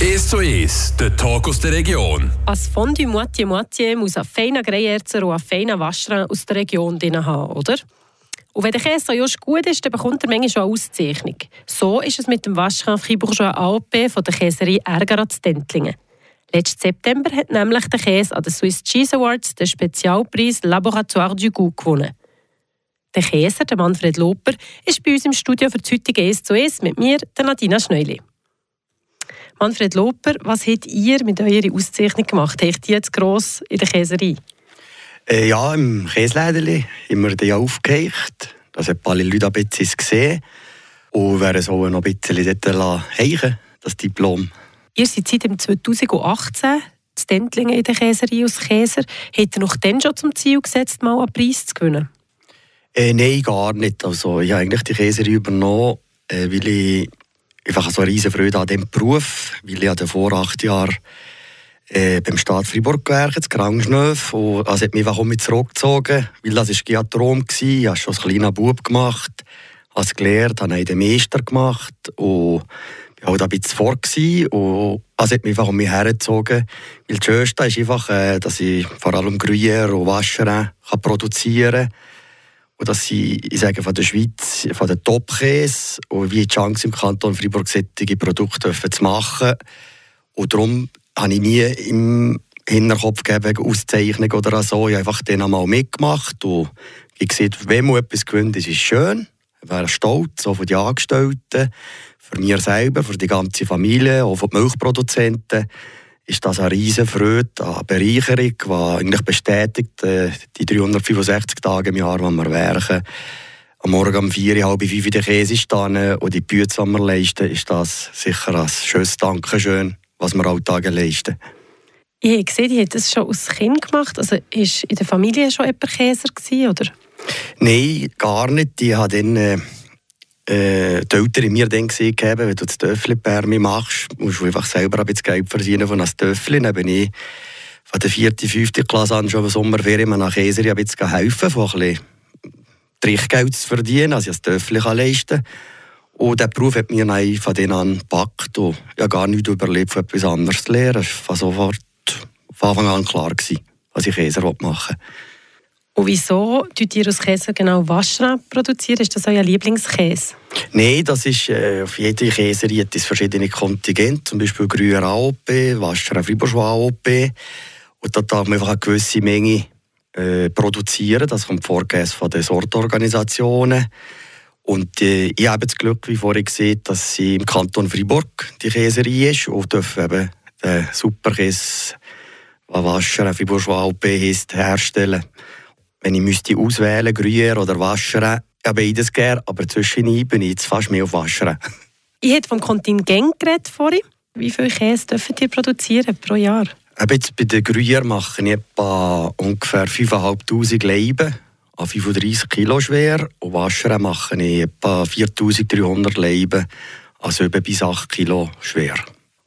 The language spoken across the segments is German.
1 zu 1, der Talk aus der Region. Als Fondue Moitié-Moitié muss ein feiner Greierzer und ein feiner Waschra aus der Region drin haben, oder? Und wenn der Käse so just gut ist, dann bekommt er manchmal eine Auszeichnung. So ist es mit dem Waschra Fribourgeois AOP von der Käserei Ergarat Dentlingen. Letzten September hat nämlich der Käse an den Swiss Cheese Awards den Spezialpreis Laboratoire du Goût gewonnen. Der Käser, der Manfred Loper, ist bei uns im Studio für das heutige «Es zu Es» mit mir, der Nadina Schneuli. Manfred Loper, was habt ihr mit eurer Auszeichnung gemacht? Habt ihr jetzt gross in der Käserei? Äh, ja, im Käselädeli haben wir die aufgeheicht. Das haben alle Leute ein bisschen gesehen. Und es auch noch ein bisschen dort heichen, das Diplom. Ihr seid seit 2018 zu Dentlingen in der Käserei aus Käser. Habt ihr noch dann schon zum Ziel gesetzt, mal einen Preis zu gewinnen? Äh, nein, gar nicht. Also, ich habe eigentlich die Käserei übernommen, äh, weil ich einfach so eine riesige Freude an diesem Beruf, weil ich vor acht Jahren äh, beim Staat Fribourg gearbeitet, Krankenschnöf. Und das hat mich einfach auch mit zurückgezogen, weil das war ein Traum. Ich habe schon als kleiner Bub gemacht, habe es gelernt, habe den Meister gemacht und war auch ein bisschen vor. Und das hat mich einfach um mich hergezogen. Weil das Schönste ist einfach, äh, dass ich vor allem Gruyère und Waschere produzieren kann und dass sie, ich sage, von der Schweiz, von den Top-Käse und wie die Chance im Kanton Freiburg solche Produkte zu machen. Und darum habe ich nie im Hinterkopf gegeben, Auszeichnung oder so. Ich habe einfach den einmal mitgemacht und ich sehe, wenn man etwas gewinnt, ist es schön. Ich wäre stolz, auch für die Angestellten, für mich selber, für die ganze Familie, auch für die Milchproduzenten ist das eine riesige Freude, eine Bereicherung, die eigentlich bestätigt, äh, die 365 Tage im Jahr, die wir werken. Am Morgen um 4, halb 5 in der Käse stehen und die die wir leisten, ist das sicher ein schönes Dankeschön, was wir alltag leisten. Ich habe gesehen, ihr habt das schon als Kind gemacht. Also, war in der Familie schon jemand Käser? Gewesen, oder? Nein, gar nicht. Ich habe dann... Äh, äh, die Eltern mir dann gesehen haben, wenn du das Töffel bei machst, musst du einfach selber ein bisschen Geld verdienen von einem Töffel. Dann bin ich von der vierten, fünften Klasse an schon Sommerferien nach Käser ein bisschen helfen, von ein bisschen Trichgeld zu verdienen, also ich ein Töffel leisten kann. Und der Beruf hat mir von denen an gepackt und ich habe gar nicht überlebt, von etwas anderes zu lernen. Es war sofort von Anfang an klar, gewesen, was ich Käse machen will. Und wieso tut ihr aus Käse genau Waschra produzieren? Ist das euer Lieblingskäse? Nein, das ist äh, auf jede Käserei hat es verschiedene Kontingente, zum Beispiel Gruyère AOP, Waschra Fribourgeois AOP. Und da darf man einfach eine gewisse Menge äh, produzieren. Das kommt vorgegeben von den Sortorganisationen. Und äh, ich habe das Glück, wie vorhin gesehen, dass sie im Kanton Fribourg die Käserei ist und dürfen eben den Superkäse, was Waschra Fribourgeois AOP heisst, herstellen wenn ich müsste auswählen Gruyère oder Waschere, ja beides gerne, aber zwischen bin ich jetzt fast mehr auf Waschere. Ich hätte vom Kontingent geredet vorhin. Wie viel Käse dürfen ihr produzieren pro Jahr? Jetzt bei den Gruyère mache ich etwa ungefähr 5'500 Leiben, an 35 Kilo schwer. Und Waschere mache ich etwa 4300 Leiben, also über bis 8 Kilo schwer.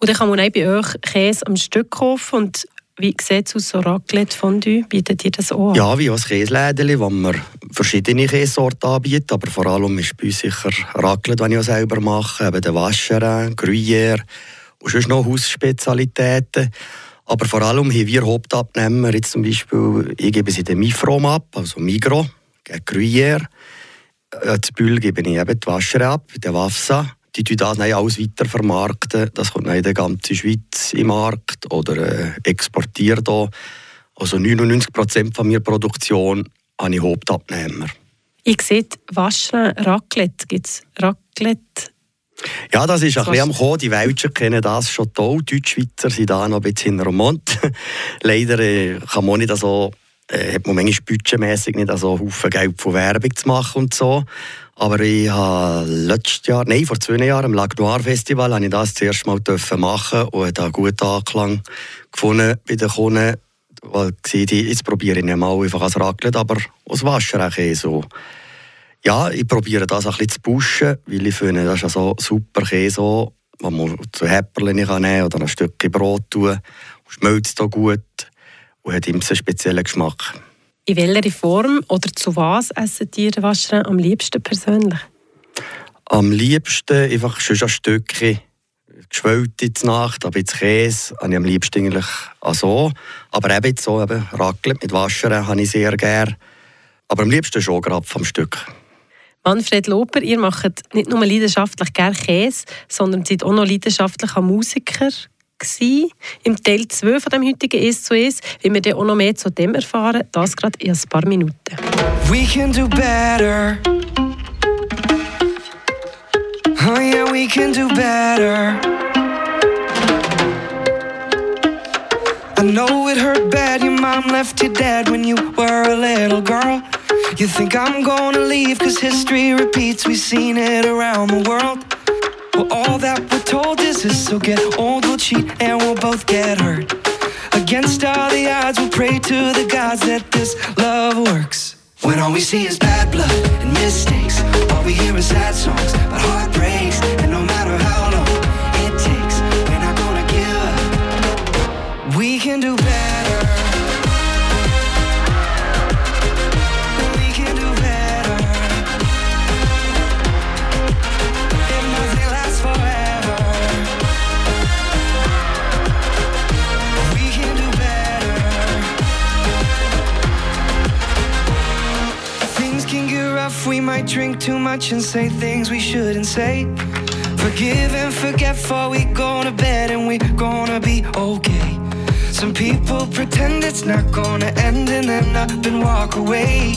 Und dann kann man auch bei euch Käse am Stück kaufen und wie sieht es aus, so Raclette-Fondue? Bietet ihr das auch an? Ja, wie ein Käselädeli, wo wir verschiedene Käsesorten anbieten. Aber vor allem ist bei uns sicher Raclette, wenn ich auch selber mache. Eben der Wascherin, Gruyère und sonst noch Hausspezialitäten. Aber vor allem haben wir Hauptabnehmer, jetzt zum Beispiel, ich gebe sie den Mifrom ab, also Migro, Gruyère. Äh, zu Bühl gebe ich eben die Wascher ab, den Wafsa die tun das dann alles weiter vermarkten. Das kommt dann in der ganzen Schweiz im Markt oder äh, exportiert hier. Also 99 Prozent von meiner Produktion habe ich Hauptabnehmer. Ich sehe Waschen, Raclette. Gibt es Raclette? Ja, das ist ein bisschen am Kommen. Die Welschen kennen das schon toll. Die Deutschschweizer sind da noch ein bisschen in Romont. Leider äh, kann man nicht so, äh, hat man manchmal budgetmässig nicht so Haufen Geld von Werbung zu machen und so. Aber ich habe letztes Jahr, nein, vor zwei Jahren, am Lac Noir Festival, habe ich das das erste Mal machen und habe einen guten Anklang gefunden bei den Kunden. Weil ich jetzt probiere ich nicht mal einfach als Raclette, aber aus Waschrechen so. Ja, ich probiere das ein bisschen zu pushen, weil ich finde, das ist so super Käse, wo man zu Häpperchen nehmen kann oder ein Stückchen Brot tun. Schmilzt auch gut und hat immer einen speziellen Geschmack. In welcher Form oder zu was essen die Waschere am liebsten persönlich? Am liebsten einfach schon ein Stückchen. geschwellte Nacht, ein bisschen Käse, habe ich am liebsten eigentlich auch so. Aber eben so, eben Raclette mit Waschern habe ich sehr gerne. Aber am liebsten schon gerade vom Stück. Manfred Loper, ihr macht nicht nur leidenschaftlich gerne Käse, sondern seid auch noch leidenschaftlicher Musiker gewesen. Im Teil 2 von dem heutigen «Es zu Es», wie wir dann auch noch mehr zu dem erfahren, das gerade in ein paar Minuten. We can do better. Oh yeah, we can do better. I know it hurt bad, your mom left you dead when you were a little girl. You think I'm gonna leave cause history repeats, we've seen it around the world. This, so get old, we'll cheat, and we'll both get hurt. Against all the odds, we'll pray to the gods that this love works. When all we see is bad blood and mistakes, all we hear is sad songs about heartbreaks, much and say things we shouldn't say. Forgive and forget before we go to bed and we're gonna be okay. Some people pretend it's not gonna end and then up and walk away.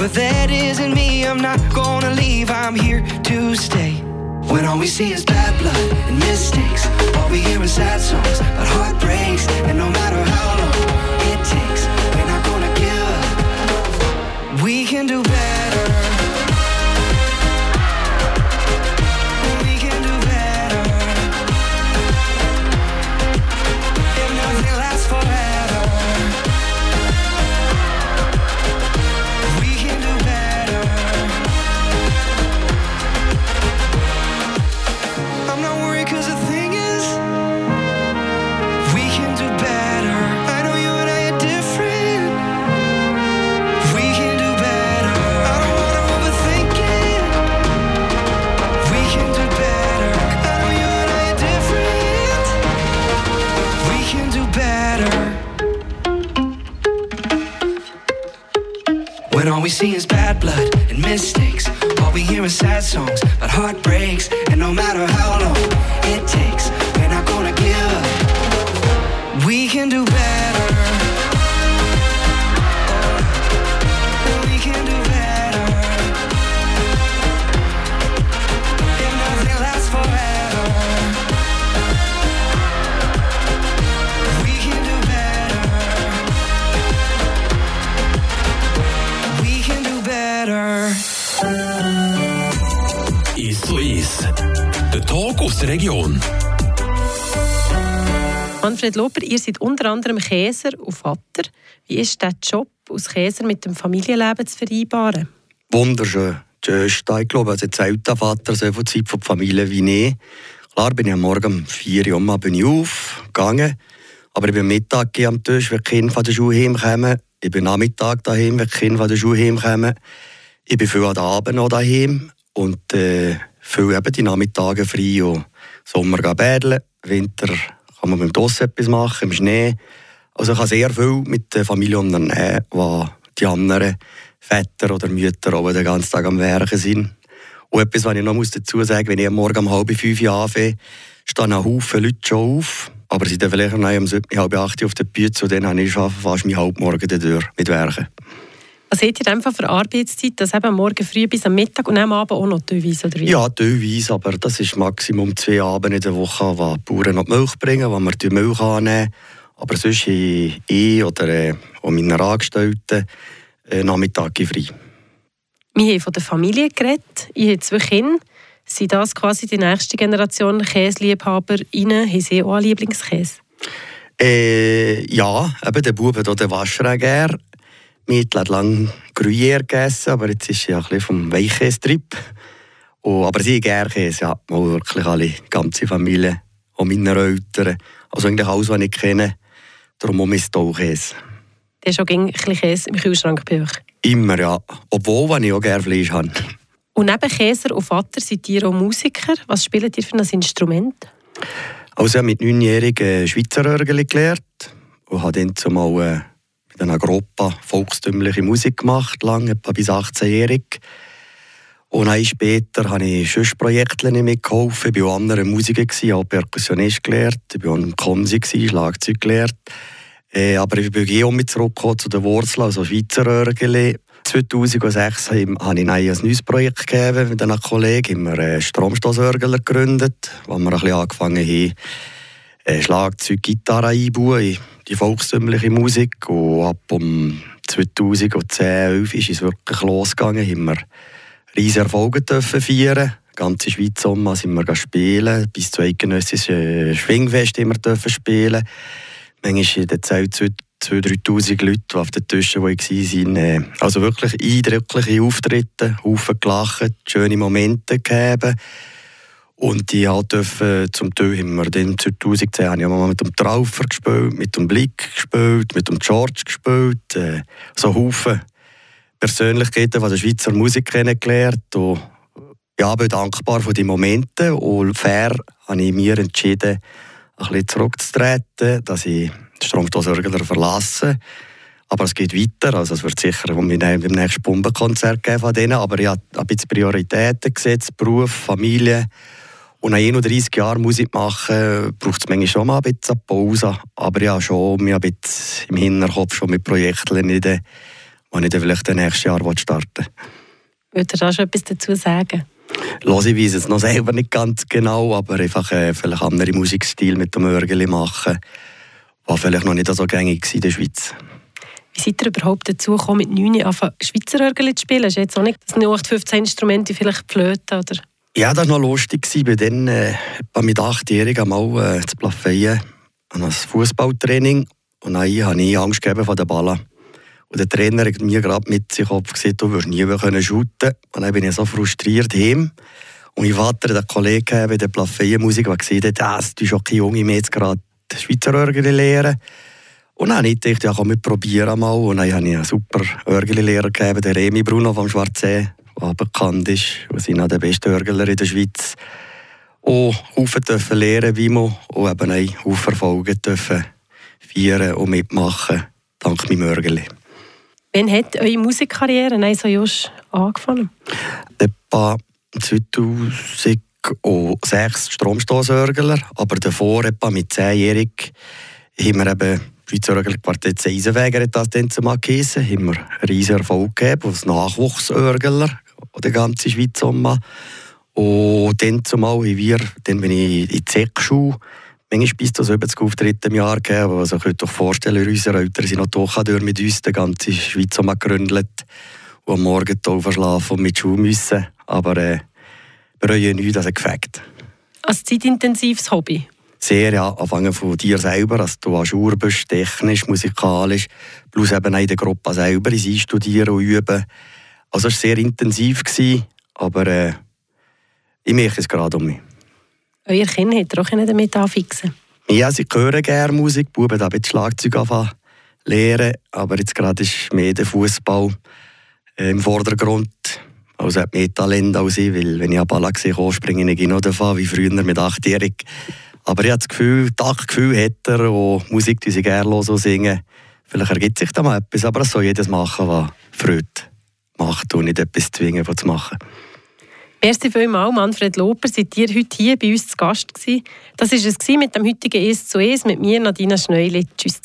But that isn't me, I'm not gonna leave, I'm here to stay. When all we see is bad blood and mistakes, all we hear is sad songs about heartbreaks, and no matter how long it takes, we're not gonna give up. We can do better. When all we see is bad blood and mistakes, all we hear is sad songs about heartbreaks, and no matter how long it takes, we're not gonna give up. We can do better. Manfred Loper, ihr seid unter anderem Käser und Vater. Wie ist der Job als Käser mit dem Familienleben zu vereinbaren? Wunderschön. Ich glaube, als erzählt der Vater so viel Zeit für die Familie wie ich. Klar bin ich am Morgen um 4 Uhr bin ich aufgegangen. Aber ich bin am Mittag am Tisch, wenn die Kinder von der Schule heimkommen. Ich bin am Nachmittag daheim, wenn die Kinder von der Schule heimkommen. Ich bin viel den Abend noch daheim. Und äh, viel eben die Nachmittage frei. Und Sommer bädeln, Winter kann man mit dem Doss etwas machen, im Schnee. Also ich kann sehr viel mit der Familie unternehmen, wo die anderen Väter oder Mütter auch den ganzen Tag am Werken sind. Und etwas, was ich noch dazu sagen muss, wenn ich Morgen um halb fünf anfange, stehen ein Haufen Leute schon auf. Aber sie sind vielleicht noch um halb acht auf der Bühne, und dann habe ich fast meinen Halbmorgen durch mit Werken. Was habt ihr denn für Arbeitszeit, das eben Morgen früh bis am Mittag und am Abend auch noch teilweise, oder wie? Ja, teilweise, aber das ist Maximum zwei Abende in der Woche, wo die Bauern noch die Milch bringen, wo wir die Milch annehmen. Aber sonst habe ich oder äh, auch meine Angestellten äh, Nachmittage frei. Wir haben von der Familie geredet. Ich habe zwei Kinder. Sind das quasi die nächste Generation Käseliebhaberinnen? Haben sie auch einen Lieblingskäse? Äh, ja, eben der Bub hat auch den Wascher auch hat lange Gruyère gegessen, aber jetzt ist ja ein bisschen vom Weichkäse-Trip. Oh, aber sie haben gerne Käse, ja. Mal wirklich alle, die ganze Familie, auch meine Eltern. Also eigentlich alles, was ich kenne. Darum auch mein Staukäse. Der ist auch ein bisschen Käse im Kühlschrank bei euch. Immer, ja. Obwohl, wenn ich auch gerne Fleisch habe. Und neben Käser und Vater seid ihr auch Musiker. Was spielt ihr für ein Instrument? Also mit neunjährigen Schweizer Örgeli gelernt und habe dann zumal mit einer Gruppe volkstümliche Musik gemacht, lange, etwa bis 18-jährig. Und ein später habe ich schon Projekte mitgeholfen. Ich war andere Musiker, auch Perkussionist gelernt. Ich war auch Konsi, Schlagzeug gelernt. Äh, aber ich bin auch mit zurückgekommen zu den Wurzeln, also Schweizer Örgeli. 2006 habe ich ein neues Projekt gegeben mit einem Kollegen. Wir haben einen Stromstoßörgler gegründet, wo wir ein bisschen angefangen haben, Schlagzeug, Gitarre einzubauen in die volkstümliche Musik. Und ab um 2010, 2011 ist es wirklich losgegangen. Haben wir riesige Erfolge dürfen feiern. Die ganze Schweiz Sommer sind wir spielen. Bis zu eidgenössischen Schwingfest immer dürfen spielen. Manchmal in der Zeit 2'000, 3'000 Leute, die auf den Tischen waren. Äh, also wirklich eindrückliche Auftritte, Haufen gelacht, schöne Momente gegeben. Und die dürfen, zum Teil wir dann 2010 habe ich mal mit dem Traufer gespielt, mit dem Blick gespielt, mit dem George gespielt. Äh, so Haufen Persönlichkeiten von der Schweizer Musik kennengelernt. Und ja, bin dankbar für die Momente. Und fair habe ich mir entschieden, ein bisschen zurückzutreten, dass ich Stromstoßörgler verlassen. Aber es geht weiter. Also es wird sicher beim nächsten Pumpenkonzert geben von denen. Aber ich habe ein bisschen Prioritäten gesetzt, Beruf, Familie. Und nach 31 Jahren Musik machen, braucht es manchmal schon mal ein bisschen Pause. Aber ja, schon ein bisschen im Hinterkopf schon mit Projekten, die ich dann vielleicht nächstes Jahr starten will. Würdest du da schon etwas dazu sagen? Los, ich weiß es noch selber nicht ganz genau, aber einfach äh, vielleicht andere Musikstil mit dem Örgeli machen war vielleicht noch nicht so gängig in der Schweiz. Wie seid ihr überhaupt dazu gekommen, mit 9 anfangen Schweizer Örgel zu spielen? Ist jetzt auch nicht das 15 Instrumente, vielleicht Flöte, oder? Ja, das war noch lustig. Ich bin dann äh, mit 8-Jährigen mal äh, zu Plafeyen an ein Fußballtraining und dann habe ich Angst von den Ballen. Und der Trainer hat mir gerade mit sich Kopf gesagt, du wirst nie mehr können. Und dann bin ich so frustriert heim. Und mein Vater, der Kollege bei der Plafeyen-Musik, der gesagt hat, ah, du bist auch kein Junge mehr jetzt gerade Schweizer Örgeli lehren. Und dann habe ich gedacht, ja, komm, wir probieren mal. Und dann habe ich einen super Örgeli-Lehrer gegeben, den Remi Bruno vom Schwarzsee, der bekannt ist, und einer der besten Örgler in der Schweiz. Und Haufen dürfen lernen, wie man, und eben auch Haufen Erfolge dürfen feiern und mitmachen, dank meinem Örgeli. Wann hat eure Musikkarriere so just angefangen? Etwa 2000 und sechs Stromstoßörgler. Aber davor, etwa mit zehnjährig, haben wir eben Schweizer Örgler-Quartett Eisenwäger hat das dann zumal geheissen, haben wir einen riesen Erfolg gegeben, als Nachwuchsörgler, der ganze Schweiz um. Und dann zumal haben wir, dann bin ich in die Sek-Schule, manchmal bis zu 70 Auftritte im Jahr gegeben. Also, ich könnte euch vorstellen, unsere Eltern sind noch durch mit uns, die ganze Schweiz gegründet und am Morgen hier verschlafen und mit Schuhe müssen. Aber äh, bereue nichts, dass er gefällt. Als zeitintensives Hobby? Sehr, ja. Anfangen von dir selber, dass du Uhr bist, technisch, musikalisch, plus eben auch in der Gruppe selber, ins Einstudieren und Üben. Also es war sehr intensiv, gewesen, aber äh, ich merke es gerade um mich. Euer Kind hat auch damit anfixen Ja, sie hören gerne Musik. Die Buben haben Schlagzeug anfangen lernen, aber jetzt gerade ist mehr der Fußball äh, im Vordergrund. Also hat mehr Talent als ich, weil wenn ich an Balla sehe, springe ich noch davon, wie früher mit 8-Jährig. Aber ich habe das Gefühl, das Gefühl hat er und Musik, die sie gerne so singen. Vielleicht ergibt sich da mal etwas, aber es soll jedes machen, was Freude macht und nicht etwas zwingen, was zu machen. Merci vielmals, Manfred Loper, seid ihr heute hier bei uns zu Gast gewesen. Das war es mit dem heutigen «Es zu Es» mit mir, Nadina Schneuli. Tschüss.